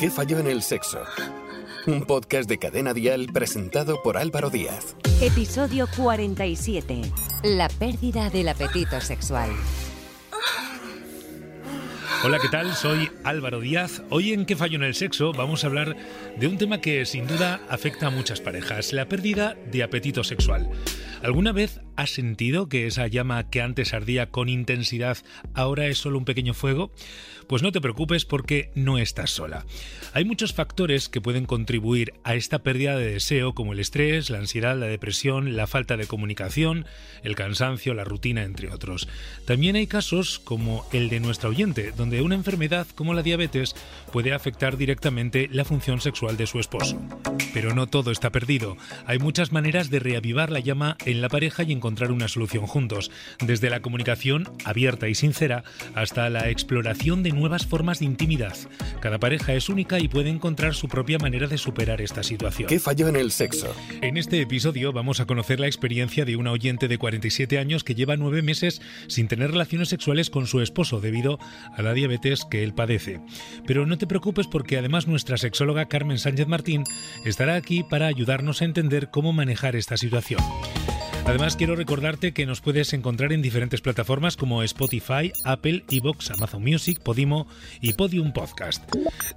¿Qué falló en el sexo? Un podcast de Cadena Dial presentado por Álvaro Díaz. Episodio 47. La pérdida del apetito sexual. Hola, ¿qué tal? Soy Álvaro Díaz. Hoy en ¿Qué fallo en el sexo? vamos a hablar de un tema que sin duda afecta a muchas parejas, la pérdida de apetito sexual. ¿Alguna vez has sentido que esa llama que antes ardía con intensidad ahora es solo un pequeño fuego? Pues no te preocupes porque no estás sola. Hay muchos factores que pueden contribuir a esta pérdida de deseo como el estrés, la ansiedad, la depresión, la falta de comunicación, el cansancio, la rutina, entre otros. También hay casos como el de nuestra oyente, donde una enfermedad como la diabetes puede afectar directamente la función sexual de su esposo. Pero no todo está perdido. Hay muchas maneras de reavivar la llama en la pareja y encontrar una solución juntos, desde la comunicación abierta y sincera hasta la exploración de nuevas formas de intimidad. Cada pareja es única y puede encontrar su propia manera de superar esta situación. ¿Qué falló en el sexo? En este episodio vamos a conocer la experiencia de una oyente de 47 años que lleva nueve meses sin tener relaciones sexuales con su esposo debido a la diabetes que él padece. Pero no te preocupes porque además nuestra sexóloga Carmen Sánchez Martín estará aquí para ayudarnos a entender cómo manejar esta situación. Además, quiero recordarte que nos puedes encontrar en diferentes plataformas como Spotify, Apple, Evox, Amazon Music, Podimo y Podium Podcast.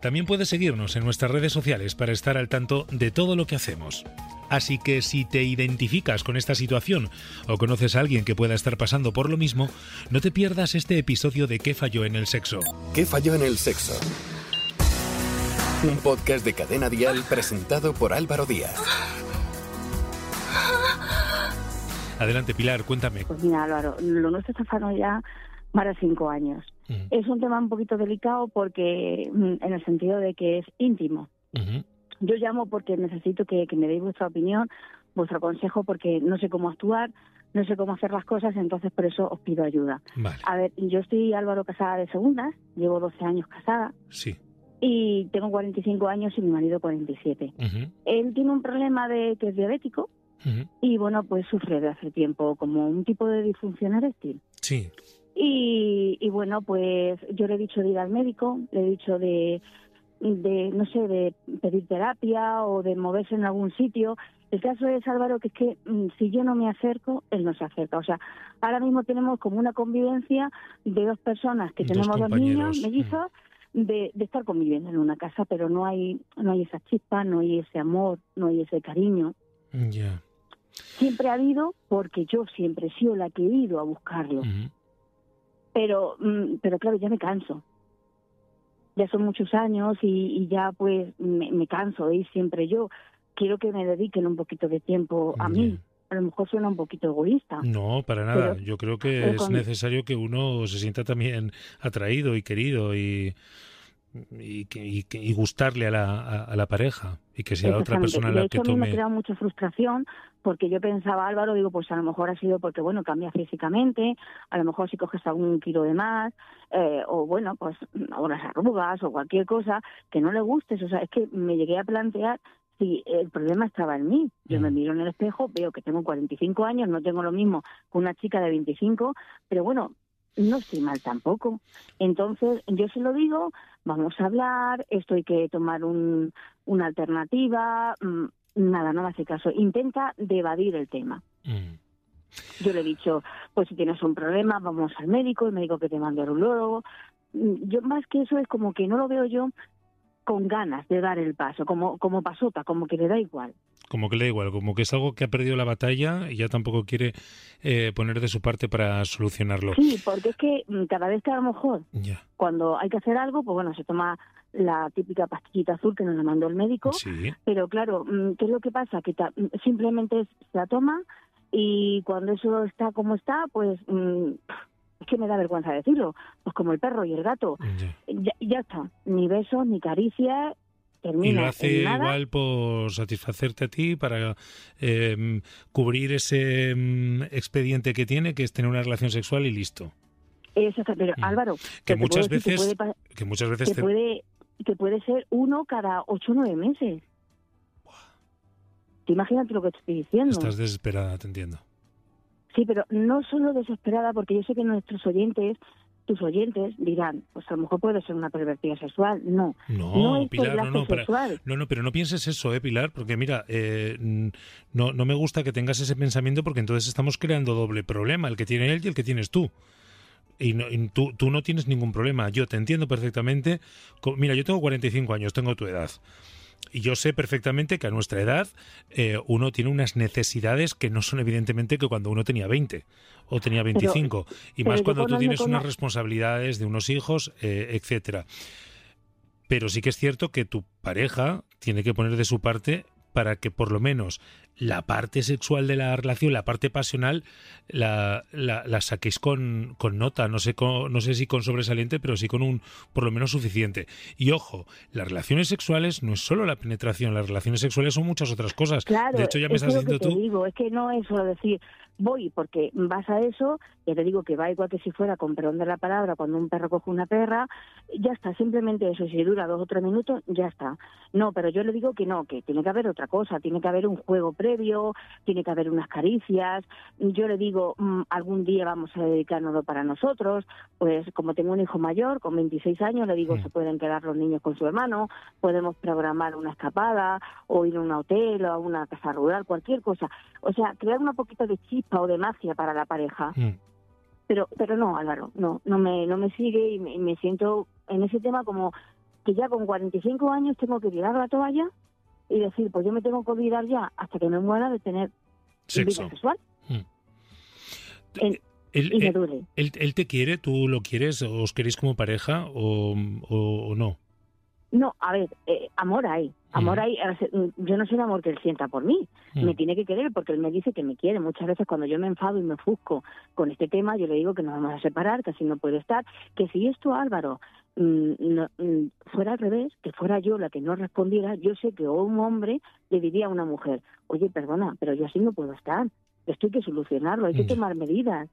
También puedes seguirnos en nuestras redes sociales para estar al tanto de todo lo que hacemos. Así que si te identificas con esta situación o conoces a alguien que pueda estar pasando por lo mismo, no te pierdas este episodio de ¿Qué falló en el sexo? ¿Qué falló en el sexo? Un podcast de Cadena Dial presentado por Álvaro Díaz. Adelante, Pilar, cuéntame. Pues mira, Álvaro, lo nuestro está pasando ya para cinco años. Es un tema un poquito delicado porque, mm, en el sentido de que es íntimo. Yo llamo porque necesito que, me deis vuestra opinión, vuestro consejo, porque no sé cómo actuar, no sé cómo hacer las cosas, entonces por eso os pido ayuda. A ver, yo estoy Álvaro casada de segundas, llevo 12 años casada. Sí. Y tengo 45 años y mi marido 47. Él tiene un problema de que es diabético, y bueno, pues sufre de hace tiempo como un tipo de disfunción eréctil. Sí. Y, y bueno, pues yo le he dicho de ir al médico, le he dicho de, de, no sé, de pedir terapia o de moverse en algún sitio. El caso es, Álvaro, que es que mm, si yo no me acerco, él no se acerca. O sea, ahora mismo tenemos como una convivencia de dos personas que tenemos dos niños mellizos. De, de, estar conviviendo en una casa, pero no hay no hay esa chispa, no hay ese amor, no hay ese cariño. Ya. Siempre ha habido, porque yo siempre he sido la que he ido a buscarlo. Pero, mm, pero claro, ya me canso. Ya son muchos años y, ya pues me, canso de ir siempre yo. Quiero que me dediquen un poquito de tiempo a mí. A lo mejor suena un poquito egoísta. No, para nada. yo creo que es necesario que uno se sienta también atraído y querido y y, y, y, gustarle a la, a, la pareja y que sea la otra persona la que tome. me ha creado mucha frustración porque yo pensaba, Álvaro, digo, pues a lo mejor ha sido porque, bueno, cambia físicamente, a lo mejor si coges algún kilo de más, eh, o bueno, pues unas arrugas o cualquier cosa que no le gustes. O sea, es que me llegué a plantear si el problema estaba en mí. Yo me mm. miro en el espejo, veo que tengo 45 años, no tengo lo mismo que una chica de 25, pero bueno, no estoy mal tampoco. Entonces, yo se lo digo, vamos a hablar, esto hay que tomar un, una alternativa, mm, nada, no me hace caso. Intenta de evadir el tema. Mm. Yo le he dicho, pues si tienes un problema, vamos al médico, el médico que te mande al urologo. Mm, yo más que eso es como que no lo veo yo con ganas de dar el paso, como, como pasota, como que le da igual. Como que le da igual, como que es algo que ha perdido la batalla y ya tampoco quiere eh, poner de su parte para solucionarlo. Sí, porque es que mm, cada vez que a lo mejor, cuando hay que hacer algo, pues bueno, se toma la típica pastillita azul que nos la mandó el médico, pero claro, mm, ¿qué es lo que pasa? Que mm, simplemente se la toma y cuando eso está como está, pues es que me da vergüenza decirlo, pues como el perro y el gato. Ya, está, ni besos, ni caricias, termina. Y lo hace igual por satisfacerte a ti, para em, cubrir ese em, expediente que tiene, que es tener una relación sexual y listo. Exacto, pero mm. Álvaro, que, muchas veces, que, muchas veces, que puede, que puede ser uno cada ocho o nueve meses. Imagínate lo que estoy diciendo. Estás desesperada, te entiendo. Sí, pero no solo desesperada, porque yo sé que nuestros oyentes tus oyentes dirán, pues a lo mejor puede ser una pervertida sexual. No, no, Pilar, no, no, no, no, pero no pienses eso, eh, Pilar, porque mira, eh, no, no me gusta que tengas ese pensamiento porque entonces estamos creando doble problema, el que tiene él y el que tienes tú. Y, tú, tú, no tienes ningún problema. Yo te entiendo perfectamente. Mira, yo tengo 45 años, tengo tu edad. Y yo sé perfectamente que a nuestra edad eh, uno tiene unas necesidades que no son evidentemente que cuando uno tenía 20 o tenía 25. y más cuando tú tienes unas responsabilidades de unos hijos, eh, etcétera. Pero sí que es cierto que tu pareja tiene que poner de su parte para que por lo menos la parte sexual de la relación, la parte pasional, la, la, saquéis con, con, nota, no sé, no sé si con sobresaliente, pero sí con un por lo menos suficiente. Y ojo, las relaciones sexuales no es solo la penetración, las relaciones sexuales son muchas otras cosas. Claro, de hecho, ya me estás diciendo tú. Digo, es que no es solo decir, voy porque vas a eso, ya te digo que va igual que si fuera, con perdón de la palabra, cuando un perro coge una perra, ya está, simplemente eso, si dura dos o tres minutos, ya está. No, pero yo le digo que no, que tiene que haber otra cosa, tiene que haber un juego previo, tiene que haber unas caricias, yo le digo, mm, algún día vamos a dedicarnos para nosotros, pues como tengo un hijo mayor, con 26 años, le digo, se pueden quedar los niños con su hermano, podemos programar una escapada, o ir a un hotel, o a una casa rural, cualquier cosa. O sea, crear un poquito de chispa o de magia para la pareja. Mm. Pero, pero no, Álvaro, no, no me, no me sigue y me, siento en ese tema como que ya con 45 años tengo que tirar la toalla y decir, pues yo me tengo que olvidar ya hasta que me muera de tener Sexo. sexual. Mm. Él, y me duele. Él, te quiere? ¿Tú lo quieres? ¿Os queréis como pareja o, o no? No, a ver, eh, amor hay. Amor hay. Mm, yo no soy el amor que él sienta por mí. Me tiene que querer porque él me dice que me quiere. Muchas veces cuando yo me enfado y me ofusco con este tema, yo le digo que nos vamos a separar, que así no puede estar. Que si esto, Álvaro, mm, mm, fuera al revés, que fuera yo la que no respondiera, yo sé que un hombre le diría a una mujer, oye, perdona, pero yo así no puedo estar. Esto hay que solucionarlo, hay que tomar medidas.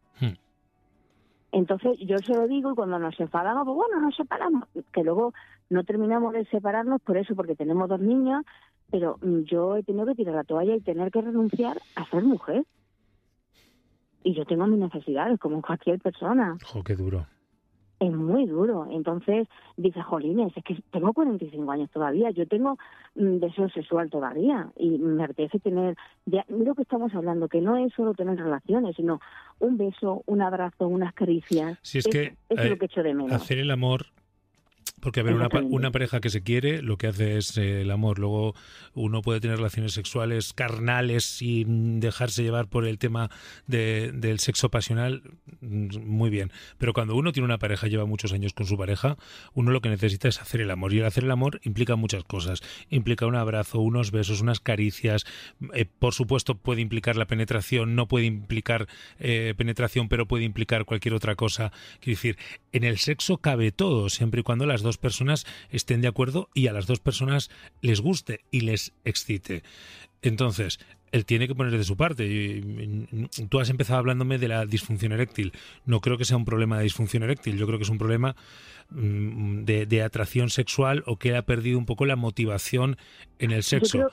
Entonces yo se lo digo y cuando nos enfadamos, pues bueno, nos separamos, que luego no terminamos de separarnos por eso, porque tenemos dos niñas, pero mm, yo he tenido que tirar la toalla y tener que renunciar a ser mujer. Y yo tengo mis necesidades, como cualquier persona. ¡Jo, qué duro! Es muy duro. Entonces dice, jolines, es que tengo 45 años todavía, yo tengo mm, deseo sexual todavía y me apetece tener, de lo que estamos hablando, que no es solo tener relaciones, sino un beso, un abrazo, unas caricias. Si es, que es lo que echo de menos. Hacer el amor porque, a ver, una, una, pareja que se quiere lo que hace es eh, el amor. Luego uno puede tener relaciones sexuales carnales sin dejarse llevar por el tema de, del sexo pasional, mm, muy bien. Pero cuando uno tiene una pareja, lleva muchos años con su pareja, uno lo que necesita es hacer el amor. Y el hacer el amor implica muchas cosas. Implica un abrazo, unos besos, unas caricias. Eh, por supuesto, puede implicar la penetración, no puede implicar eh, penetración, pero puede implicar cualquier otra cosa. Quiero decir, en el sexo cabe todo, siempre y cuando las dos dos personas estén de acuerdo y a las dos personas les guste y les excite. Entonces, él tiene que poner de su parte. Tú has empezado hablándome de la disfunción eréctil. No creo que sea un problema de disfunción eréctil, yo creo que es un problema mm, de, atracción sexual o que ha perdido un poco la motivación en el sexo.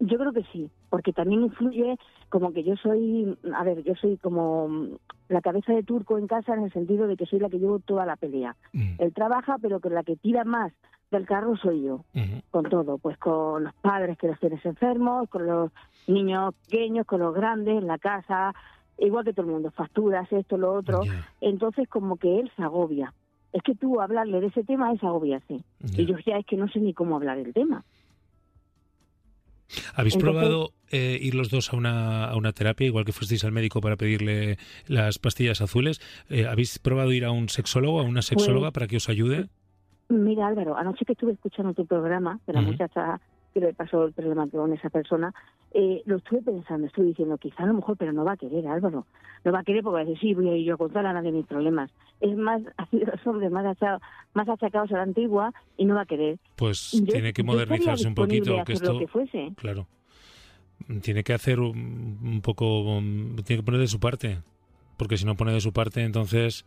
Yo creo, que sí, porque también influye como que yo soy, a ver, yo soy como la cabeza de turco en casa en el sentido de que soy la que llevo toda la pelea. Mm. Él trabaja, pero que la que tira más del carro soy yo, con todo, pues con los padres que los tienes enfermos, con los niños pequeños, con los grandes, en la casa, igual que todo el mundo, facturas, esto, lo otro. Entonces como que él se agobia. Es que tú hablarle de ese tema es agobiarse. Y yo ya es que no sé ni cómo hablar del tema. ¿Habéis probado eh, ir los dos a una, a una terapia, igual que fuisteis al médico para pedirle las pastillas azules? Eh, ¿Habéis probado ir a un sexólogo, a una sexóloga pues, para que os ayude? Mira, Álvaro, anoche que estuve escuchando tu programa de la muchacha que le pasó el problema con esa persona, eh, lo estuve pensando, estuve diciendo, quizá a lo mejor, pero no va a querer, Álvaro. No va a querer porque va a decir, sí, voy a ir yo a contar a nadie mis problemas. Es más, ha sido los hombres más, achacados, más achacados a la antigua y no va a querer. Pues tiene que modernizarse un poquito. Que esto, lo que fuese. Claro. Tiene que hacer un, poco, tiene que poner de su parte. Porque si no pone de su parte, entonces...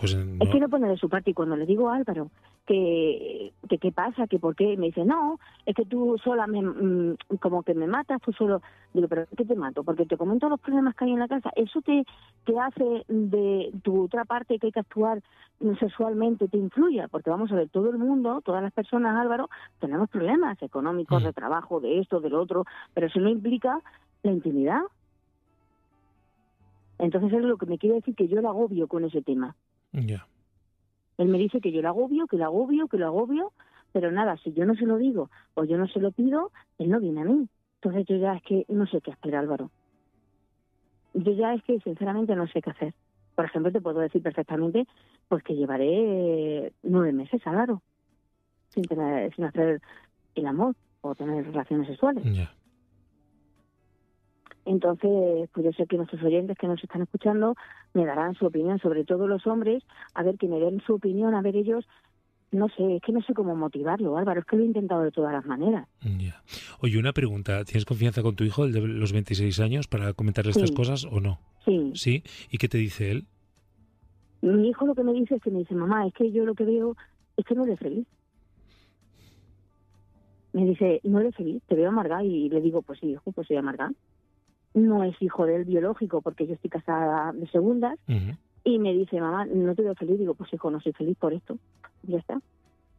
Pues no. Es que no pone de su parte y cuando le digo a Álvaro que, que qué pasa, que por qué. Y me dice, no, es que tú sola me, mm, como que me matas, tú solo. Digo, pero ¿qué te mato? Porque te comento los problemas que hay en la casa. Eso te, te hace de tu otra parte que hay que actuar sexualmente, te influye. Porque vamos a ver, todo el mundo, todas las personas, Álvaro, tenemos problemas económicos, de trabajo, de esto, del otro, pero eso no implica la intimidad. Entonces es lo que me quiere decir que yo lo agobio con ese tema. Ya. Él me dice que yo lo agobio, que lo agobio, que lo agobio, pero nada, si yo no se lo digo o yo no se lo pido, él no viene a mí. Entonces yo ya es que no sé qué hacer, Álvaro. Yo ya es que sinceramente no sé qué hacer. Por ejemplo, te puedo decir perfectamente pues que llevaré nueve meses, Álvaro, sin, tener, sin hacer el amor o tener relaciones sexuales. Entonces, pues yo sé que nuestros oyentes que nos están escuchando me darán su opinión, sobre todo los hombres, a ver que me den su opinión, a ver ellos no sé, es que no sé cómo motivarlo, Álvaro, es que lo he intentado de todas las maneras. Ya. Oye, una pregunta, ¿tienes confianza con tu hijo, el de los 26 años, para comentarle estas cosas o no? Sí. ¿Sí? ¿Y qué te dice él? Mi hijo lo que me dice es que me dice, mamá, es que yo lo que veo es que no eres feliz. Me dice, no eres feliz, te veo amargada y le digo, pues sí, hijo, pues soy amargada no es hijo del biológico porque yo estoy casada de segundas. Y me dice, mamá, no te veo feliz. Digo, pues hijo, no soy feliz por esto. Ya está.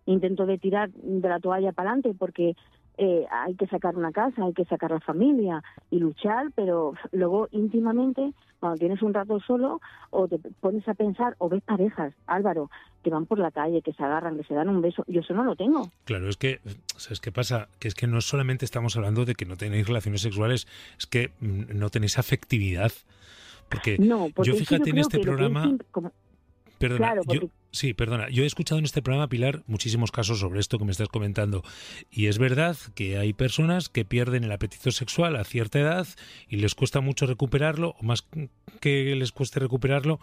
Intento de tirar de la toalla para adelante porque eh, hay que sacar una casa, hay que sacar la familia y luchar, pero luego íntimamente, cuando tienes un rato solo, o te pones a pensar, o ves parejas, Álvaro, que van por la calle, que se agarran, que se dan un beso, yo eso no lo tengo. Claro, es que, ¿sabes qué pasa? Que es que no solamente estamos hablando de que no tenéis relaciones sexuales, es que no tenéis afectividad. Porque, no, yo fíjate en este programa... Perdona, claro, yo, sí, perdona. Yo he escuchado en este programa, Pilar, muchísimos casos sobre esto que me estás comentando. Y es verdad que hay personas que pierden el apetito sexual a cierta edad y les cuesta mucho recuperarlo, o más que les cueste recuperarlo,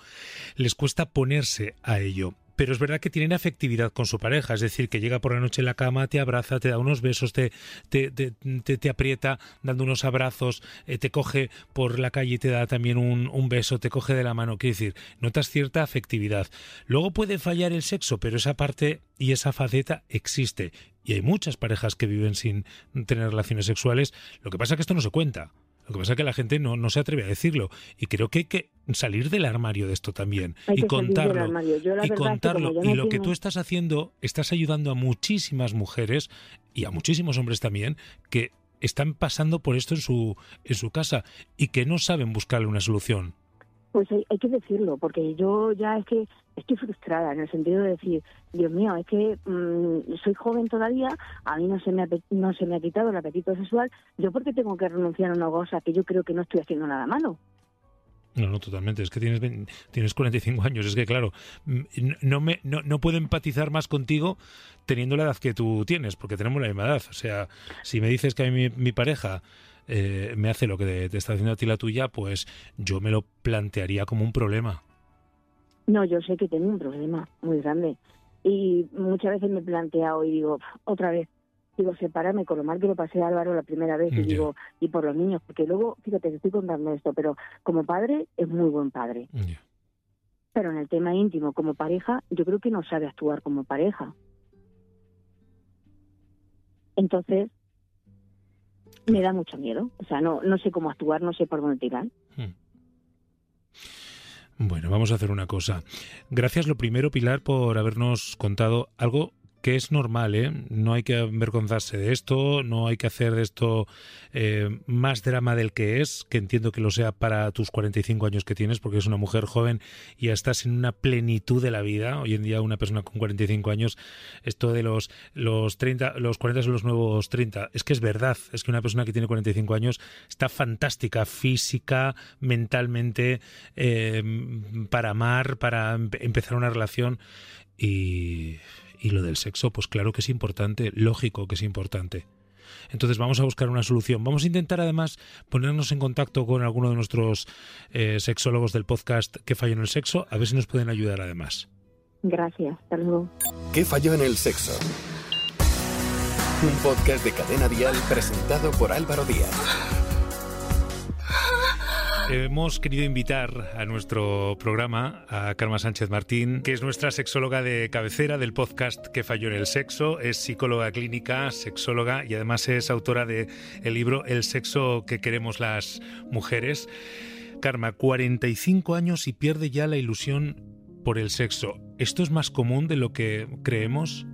les cuesta ponerse a ello pero es verdad que tienen afectividad con su pareja, es decir, que llega por la noche en la cama, te abraza, te da unos besos, te, te, te, aprieta dando unos abrazos, eh, te coge por la calle y te da también un, un, beso, te coge de la mano, quiere decir, notas cierta afectividad. Luego puede fallar el sexo, pero esa parte y esa faceta existe. Y hay muchas parejas que viven sin tener relaciones sexuales, lo que pasa es que esto no se cuenta. Lo que pasa es que la gente no, no se atreve a decirlo. Y creo que hay que salir del armario de esto también. y contarlo. y contarlo. y lo que tú estás haciendo, estás ayudando a muchísimas mujeres y a muchísimos hombres también que están pasando por esto en su, en su casa y que no saben buscarle una solución. Pues hay, que decirlo, porque yo ya es que estoy frustrada en el sentido de decir, Dios mío, es que mm, soy joven todavía, a mí no se, me ha, no se me ha quitado el apetito sexual, ¿yo por qué tengo que renunciar a una cosa que yo creo que no estoy haciendo nada malo? No, no, totalmente. Es que tienes, tienes 45 años. Es que, claro, mm, no, me, no, no puedo empatizar más contigo teniendo la edad que tú tienes, porque tenemos la misma edad. O sea, si me dices que a mí mi pareja eh, me hace lo que te, está haciendo a ti la tuya, pues yo me lo plantearía como un problema. No, yo sé que tengo un problema muy grande. Y muchas veces me he planteado y digo, otra vez, digo, separarme con lo mal que lo pasé a Álvaro la primera vez y digo, y por los niños, porque luego, fíjate, te estoy contando esto, pero como padre es muy buen padre. Pero en el tema íntimo, como pareja, yo creo que no sabe actuar como pareja. Entonces, me da mucho miedo. O sea, no, no sé cómo actuar, no sé por dónde tirar. Hmm. Bueno, vamos a hacer una cosa. Gracias lo primero, Pilar, por habernos contado algo que es normal, ¿eh? No hay que avergonzarse de esto, no hay que hacer de esto eh, más drama del que es, que entiendo que lo sea para tus 45 años que tienes, porque es una mujer joven y ya estás en una plenitud de la vida. Hoy en día una persona con 45 años, esto de los, los 30, los 40 son los nuevos 30, es que es verdad, es que una persona que tiene 45 años está fantástica, física, mentalmente, eh, para amar, para empezar una relación y y lo del sexo, pues claro que es importante, lógico que es importante. Entonces vamos a buscar una solución. Vamos a intentar además ponernos en contacto con alguno de nuestros eh, sexólogos del podcast que falló en el sexo, a ver si nos pueden ayudar además. Gracias, hasta luego. ¿Qué falló en el sexo? Un podcast de cadena dial presentado por Álvaro Díaz. Hemos querido invitar a nuestro programa a Karma Sánchez Martín, que es nuestra sexóloga de cabecera del podcast Que falló en el sexo, es psicóloga clínica, sexóloga y además es autora del el libro El sexo que queremos las mujeres. Karma, 45 años y pierde ya la ilusión por el sexo. ¿Esto es más común de lo que creemos?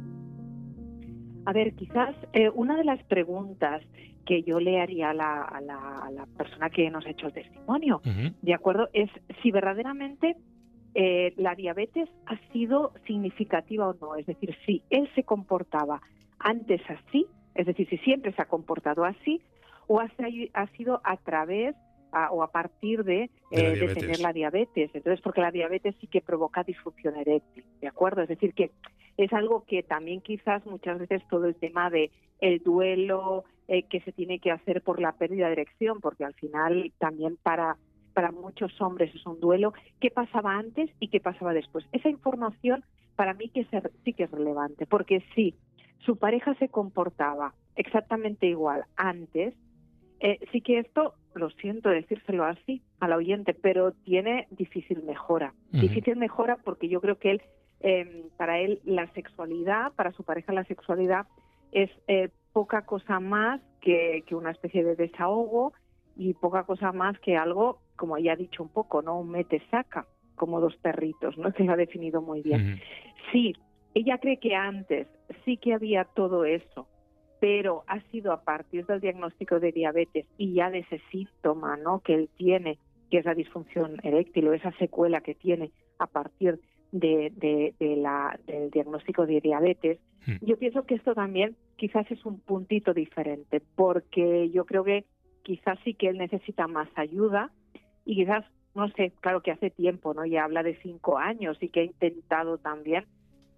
A ver, quizás eh, una de las preguntas que yo le haría a la, persona que nos ha hecho el testimonio, ¿de acuerdo? Es si verdaderamente eh, la diabetes ha sido significativa o no. Es decir, si él se comportaba antes así, es decir, si siempre se ha comportado así, o ha, ha sido a través o a partir de, de, eh, tener la diabetes. Entonces, porque la diabetes sí que provoca disfunción eréctil, ¿de acuerdo? Es decir, que es algo que también quizás muchas veces todo el tema de el duelo eh, que se tiene que hacer por la pérdida de erección, porque al final también para para muchos hombres es un duelo, qué pasaba antes y qué pasaba después. Esa información para mí que sí que es relevante, porque si su pareja se comportaba exactamente igual antes, eh, sí que esto, lo siento decírselo así al oyente, pero tiene difícil mejora. Difícil mejora porque yo creo que él Em, para él la sexualidad, para su pareja la sexualidad es eh, poca cosa más que, una especie de desahogo y poca cosa más que algo, como ya ha dicho un poco, ¿no? Un mete-saca, como dos perritos, ¿no? Que lo ha definido muy bien. Sí, ella cree que antes sí que había todo eso, pero ha sido a partir del diagnóstico de diabetes y ya de ese síntoma, ¿no? Que él tiene, que es la disfunción eréctil o esa secuela que tiene a partir de, la, del diagnóstico de diabetes, hmm. yo pienso que esto también quizás es un puntito diferente, porque yo creo que quizás sí que él necesita más ayuda y quizás, no sé, claro que hace tiempo, ¿no? Ya habla de cinco años y que ha intentado también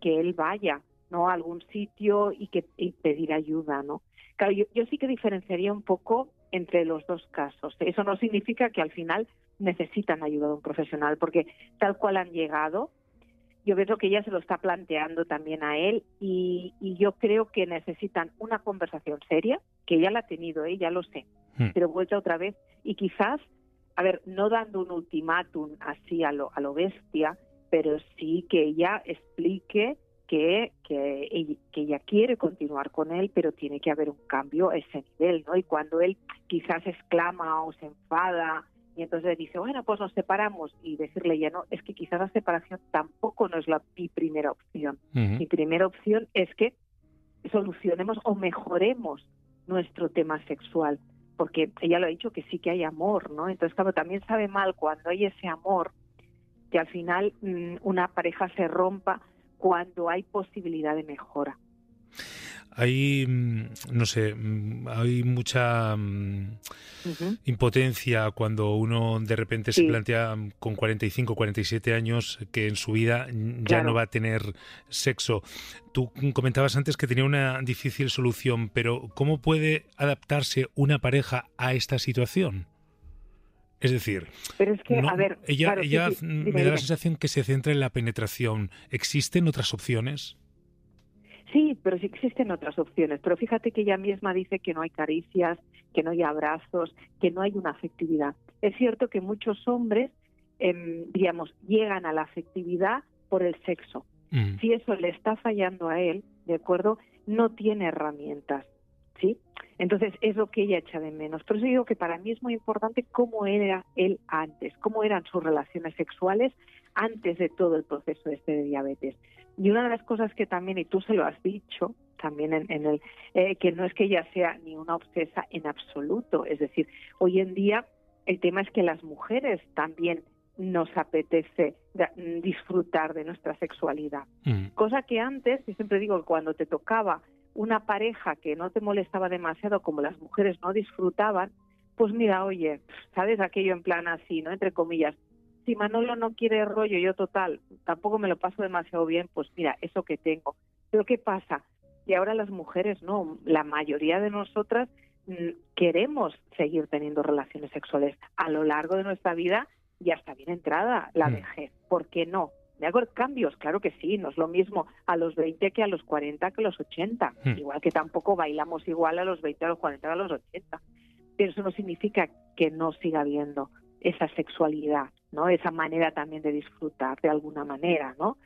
que él vaya, ¿no? A algún sitio y que pedir ayuda, ¿no? Claro, yo, yo sí que diferenciaría un poco entre los dos casos. Eso no significa que al final necesitan ayuda de un profesional, porque tal cual han llegado, yo veo que ella se lo está planteando también a él y, yo creo que necesitan una conversación seria, que ya la ha tenido, ¿eh? ya lo sé, hmm. pero vuelta otra vez y quizás, a ver, no dando un ultimátum así a lo, a lo bestia, pero sí que ella explique que, que, ella, quiere continuar con él, pero tiene que haber un cambio a ese nivel, ¿no? Y cuando él quizás exclama o se enfada y entonces dice, bueno, pues nos separamos y decirle ya no, es que quizás la separación tampoco no es la, mi primera opción. Mi primera opción es que solucionemos o mejoremos nuestro tema sexual, porque ella lo ha dicho que sí que hay amor, ¿no? Entonces, claro, también sabe mal cuando hay ese amor que al final mm, una pareja se rompa cuando hay posibilidad de mejora hay, mm, no sé, mm, hay mucha mm, impotencia cuando uno de repente se plantea con 45, 47 años que en su vida ya no va a tener sexo. Tú comentabas antes que tenía una difícil solución, pero ¿cómo puede adaptarse una pareja a esta situación? Es decir, ella, ella me da la sensación que se centra en la penetración. ¿Existen otras opciones? Sí, pero sí existen otras opciones. Pero fíjate que ella misma dice que no hay caricias, que no hay abrazos, que no hay una afectividad. Es cierto que muchos hombres, em, digamos, llegan a la afectividad por el sexo. Mm. Si eso le está fallando a él, ¿de acuerdo? No tiene herramientas. ¿Sí? Entonces es lo que ella echa de menos. Por eso digo que para mí es muy importante cómo era él antes, cómo eran sus relaciones sexuales antes de todo el proceso este de diabetes. Y una de las cosas que también, y tú se lo has dicho también en, el, eh, que no es que ella sea ni una obsesa en absoluto, es decir, hoy en día el tema es que las mujeres también nos apetece disfrutar de nuestra sexualidad. Mm. Cosa que antes, yo siempre digo, cuando te tocaba una pareja que no te molestaba demasiado, como las mujeres no disfrutaban, pues mira, oye, ¿sabes aquello en plan así, ¿no? Entre comillas, si Manolo no quiere rollo, yo total, tampoco me lo paso demasiado bien, pues mira, eso que tengo. Pero ¿qué pasa? Y ahora las mujeres no, la mayoría de nosotras mm, queremos seguir teniendo relaciones sexuales a lo largo de nuestra vida y hasta bien entrada la mm. vejez. ¿Por qué no? ¿Me hago cambios? Claro que sí, no es lo mismo a los 20 que a los 40 que a los 80. Mm. Igual que tampoco bailamos igual a los 20, a los 40 que a los 80. Pero eso no significa que no siga habiendo esa sexualidad, ¿no? Esa manera también de disfrutar de alguna manera, ¿no?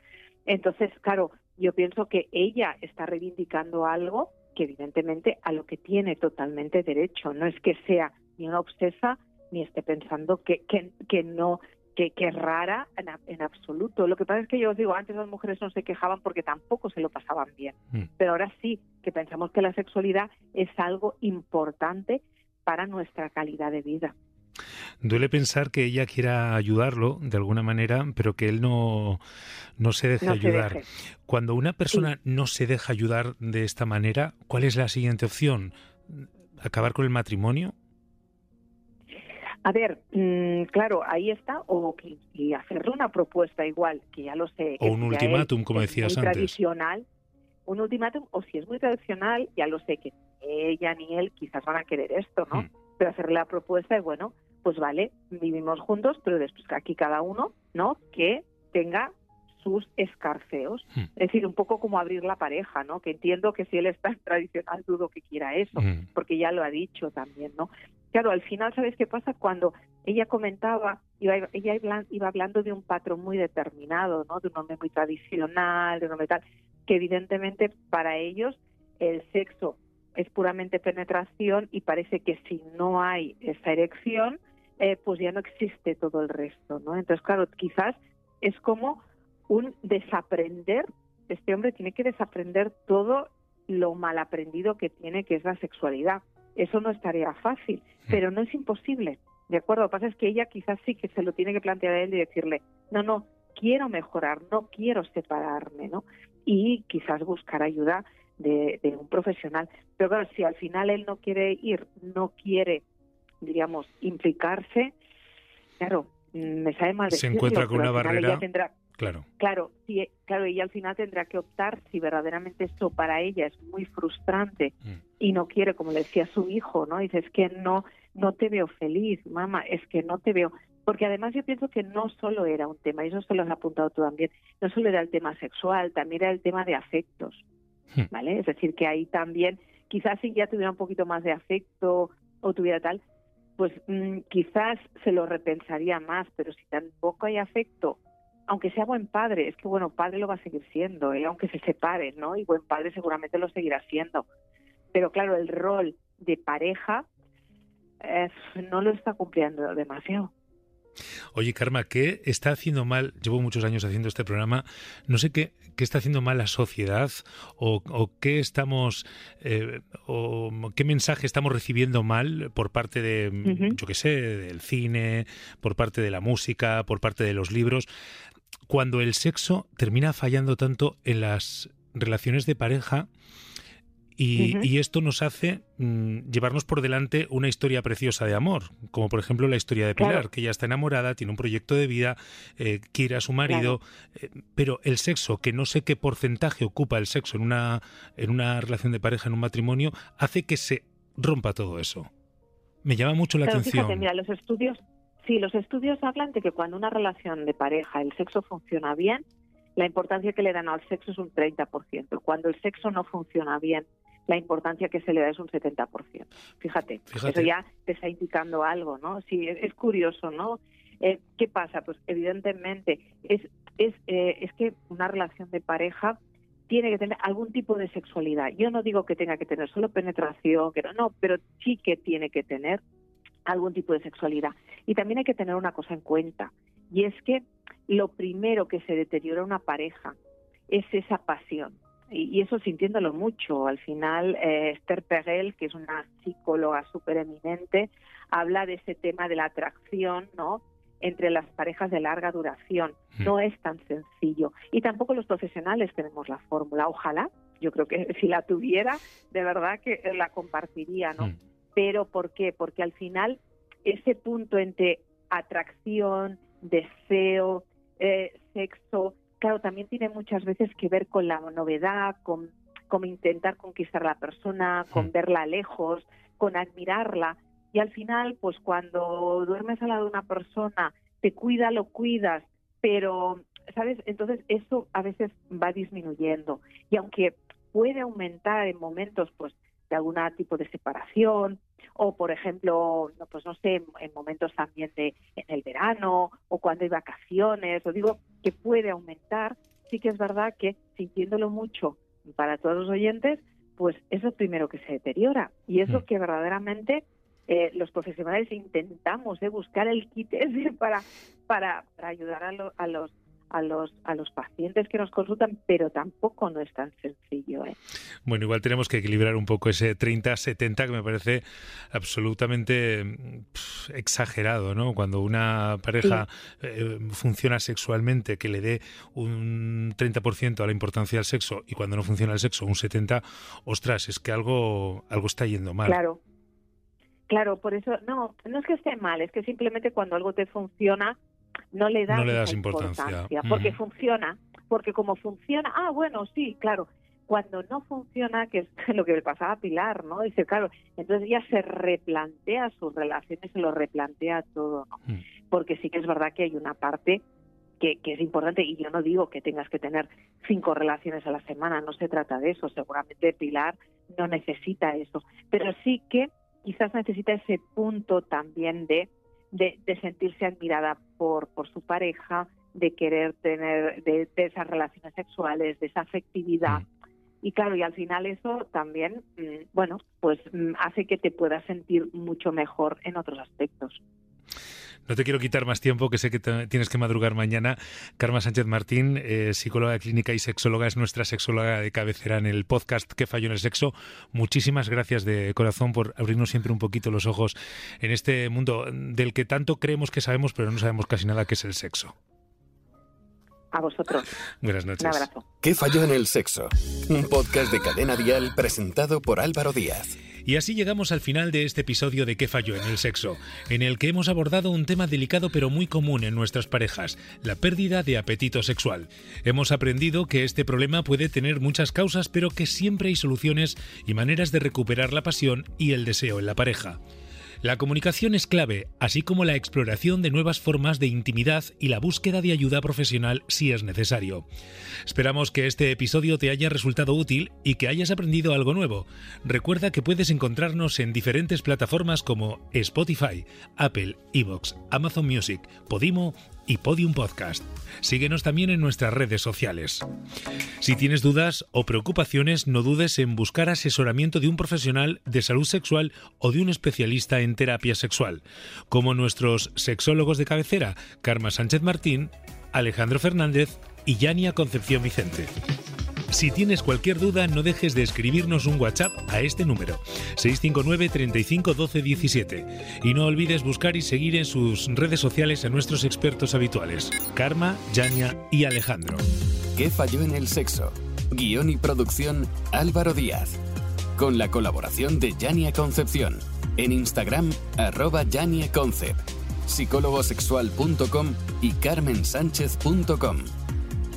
Entonces, claro, yo pienso que ella está reivindicando algo que evidentemente a lo que tiene totalmente derecho. No es que sea ni una obsesa ni esté pensando que, que, que no que, que, es rara en, absoluto. Lo que pasa es que yo os digo, antes las mujeres no se quejaban porque tampoco se lo pasaban bien, mm. pero ahora sí que pensamos que la sexualidad es algo importante para nuestra calidad de vida. Duele pensar que ella quiera ayudarlo de alguna manera, pero que él no, no se deje ayudar. Cuando una persona no se deja ayudar de esta manera, ¿cuál es la siguiente opción? ¿Acabar con el matrimonio? A ver, mm, claro, ahí está, o y hacerle una propuesta igual, que ya lo sé. O un ultimátum, como decías muy antes. tradicional, un ultimátum, o si es muy tradicional, ya lo sé que ella ni él quizás van a querer esto, ¿no? Hmm. Pero hacerle la propuesta es, bueno, pues vale, vivimos juntos, pero después aquí cada uno, ¿no? Que tenga sus escarceos. Hmm. Es decir, un poco como abrir la pareja, ¿no? Que entiendo que si él es tan tradicional, dudo que quiera eso, hmm. porque ya lo ha dicho también, ¿no? Claro, al final, ¿sabes qué pasa? Cuando ella comentaba, iba, ella iba hablando de un patrón muy determinado, ¿no? De un hombre muy tradicional, de un hombre tal, que evidentemente para ellos el sexo es puramente penetración y parece que si no hay esa erección, eh, pues ya no existe todo el resto, ¿no? Entonces, claro, quizás es como un desaprender, este hombre tiene que desaprender todo lo mal aprendido que tiene, que es la sexualidad. Eso no es tarea fácil, pero no es imposible, ¿de acuerdo? Lo que pasa es que ella quizás sí que se lo tiene que plantear a él y decirle, no, no, quiero mejorar, no quiero separarme, ¿no? Y quizás buscar ayuda de, un profesional. Pero claro, si al final él no quiere ir, no quiere, diríamos, implicarse, claro, mm, me sabe mal Se encuentra con una barrera. claro. Claro, sí, claro, y al final tendrá que optar si verdaderamente esto para ella es muy frustrante mm. y no quiere, como le decía su hijo, ¿no? Dice, es que no, no te veo feliz, mamá, es que no te veo. Porque además yo pienso que no solo era un tema, y eso se lo has apuntado tú también, no solo era el tema sexual, también era el tema de afectos. Hmm. ¿vale? Es decir, que ahí también, quizás si ya tuviera un poquito más de afecto o tuviera tal, pues mm, quizás se lo repensaría más, pero si tampoco hay afecto, aunque sea buen padre, es que bueno, padre lo va a seguir siendo, ¿eh? aunque se separe, ¿no? Y buen padre seguramente lo seguirá siendo. Pero claro, el rol de pareja eh, no lo está cumpliendo demasiado. Oye, Karma, ¿qué está haciendo mal? Llevo muchos años haciendo este programa. No sé qué, qué está haciendo mal la sociedad o, qué estamos eh, o qué mensaje estamos recibiendo mal por parte de, yo qué sé, del cine, por parte de la música, por parte de los libros, cuando el sexo termina fallando tanto en las relaciones de pareja y, esto nos hace mm, llevarnos por delante una historia preciosa de amor, como por ejemplo la historia de Pilar, que ya está enamorada, tiene un proyecto de vida, eh, quiere a su marido, eh, pero el sexo, que no sé qué porcentaje ocupa el sexo en una, en una relación de pareja, en un matrimonio, hace que se rompa todo eso. Me llama mucho la atención. Fíjate, mira, los estudios, sí, los estudios hablan de que cuando una relación de pareja, el sexo funciona bien, la importancia que le dan al sexo es un 30%. Cuando el sexo no funciona bien, la importancia que se le da es un 70%. Fíjate, eso ya te está indicando algo, ¿no? Sí, es, curioso, ¿no? Eh, ¿Qué pasa? Pues evidentemente es, es, eh, es que una relación de pareja tiene que tener algún tipo de sexualidad. Yo no digo que tenga que tener solo penetración, que no, no, pero sí que tiene que tener algún tipo de sexualidad. Y también hay que tener una cosa en cuenta, y es que lo primero que se deteriora una pareja es esa pasión y, eso sintiéndolo mucho. Al final, eh, Esther Perel, que es una psicóloga súper eminente, habla de ese tema de la atracción, ¿no? entre las parejas de larga duración. No es tan sencillo. Y tampoco los profesionales tenemos la fórmula. Ojalá, yo creo que si la tuviera, de verdad que la compartiría, ¿no? Pero ¿por qué? Porque al final ese punto entre atracción, deseo, eh, sexo, claro, también tiene muchas veces que ver con la novedad, con, intentar conquistar a la persona, con verla lejos, con admirarla. Y al final, pues cuando duermes al lado de una persona, te cuida, lo cuidas, pero, ¿sabes? Entonces eso a veces va disminuyendo. Y aunque puede aumentar en momentos, pues, de algún tipo de separación o por ejemplo, no, pues no sé, en momentos también de en el verano o cuando hay vacaciones, o digo que puede aumentar, sí que es verdad que sintiéndolo mucho para todos los oyentes, pues eso es primero que se deteriora y eso mm. que verdaderamente eh, los profesionales intentamos eh, buscar el kit para, para, para ayudar a, a los a los, a los pacientes que nos consultan, pero tampoco no es tan sencillo. ¿eh? Bueno, igual tenemos que equilibrar un poco ese 30-70 que me parece absolutamente exagerado, ¿no? Cuando una pareja eh, funciona sexualmente, que le dé un 30% a la importancia del sexo y cuando no funciona el sexo un 70%, ostras, es que algo, algo está yendo mal. Claro. Claro, por eso, no, no es que esté mal, es que simplemente cuando algo te funciona, no le das, importancia, porque funciona, porque como funciona, ah, bueno, sí, claro, cuando no funciona, que es lo que le pasaba a Pilar, ¿no? Dice, claro, entonces ya se replantea sus relaciones, se lo replantea todo, ¿no? Mm. Porque sí que es verdad que hay una parte que, que, es importante y yo no digo que tengas que tener cinco relaciones a la semana, no se trata de eso, seguramente Pilar no necesita eso, pero sí que quizás necesita ese punto también de de, sentirse admirada por, por su pareja, de querer tener de, esas relaciones sexuales, de esa afectividad. Y claro, y al final eso también, mm, bueno, pues mm, hace que te puedas sentir mucho mejor en otros aspectos. No te quiero quitar más tiempo, que sé que tienes que madrugar mañana. Karma Sánchez Martín, eh, psicóloga clínica y sexóloga, es nuestra sexóloga de cabecera en el podcast Que falló en el sexo. Muchísimas gracias de corazón por abrirnos siempre un poquito los ojos en este mundo del que tanto creemos que sabemos, pero no sabemos casi nada que es el sexo. A vosotros. Buenas noches. Un abrazo. ¿Qué falló en el sexo? Un podcast de Cadena Dial presentado por Álvaro Díaz. Y así llegamos al final de este episodio de ¿Qué falló en el sexo? En el que hemos abordado un tema delicado pero muy común en nuestras parejas, la pérdida de apetito sexual. Hemos aprendido que este problema puede tener muchas causas pero que siempre hay soluciones y maneras de recuperar la pasión y el deseo en la pareja. La comunicación es clave, así como la exploración de nuevas formas de intimidad y la búsqueda de ayuda profesional si es necesario. Esperamos que este episodio te haya resultado útil y que hayas aprendido algo nuevo. Recuerda que puedes encontrarnos en diferentes plataformas como Spotify, Apple, Evox, Amazon Music, Podimo y Podium Podcast. Síguenos también en nuestras redes sociales. Si tienes dudas o preocupaciones, no dudes en buscar asesoramiento de un profesional de salud sexual o de un especialista en terapia sexual, como nuestros sexólogos de cabecera, Karma Sánchez Martín, Alejandro Fernández y Yania Concepción Vicente. Si tienes cualquier duda, no dejes de escribirnos un WhatsApp a este número, 659 35 12 17. Y no olvides buscar y seguir en sus redes sociales a nuestros expertos habituales, Karma, Yania y Alejandro. ¿Qué falló en el sexo? Guión y producción Álvaro Díaz. Con la colaboración de Yania Concepción. En Instagram, arroba Yania Concept, psicólogosexual.com y carmensánchez.com.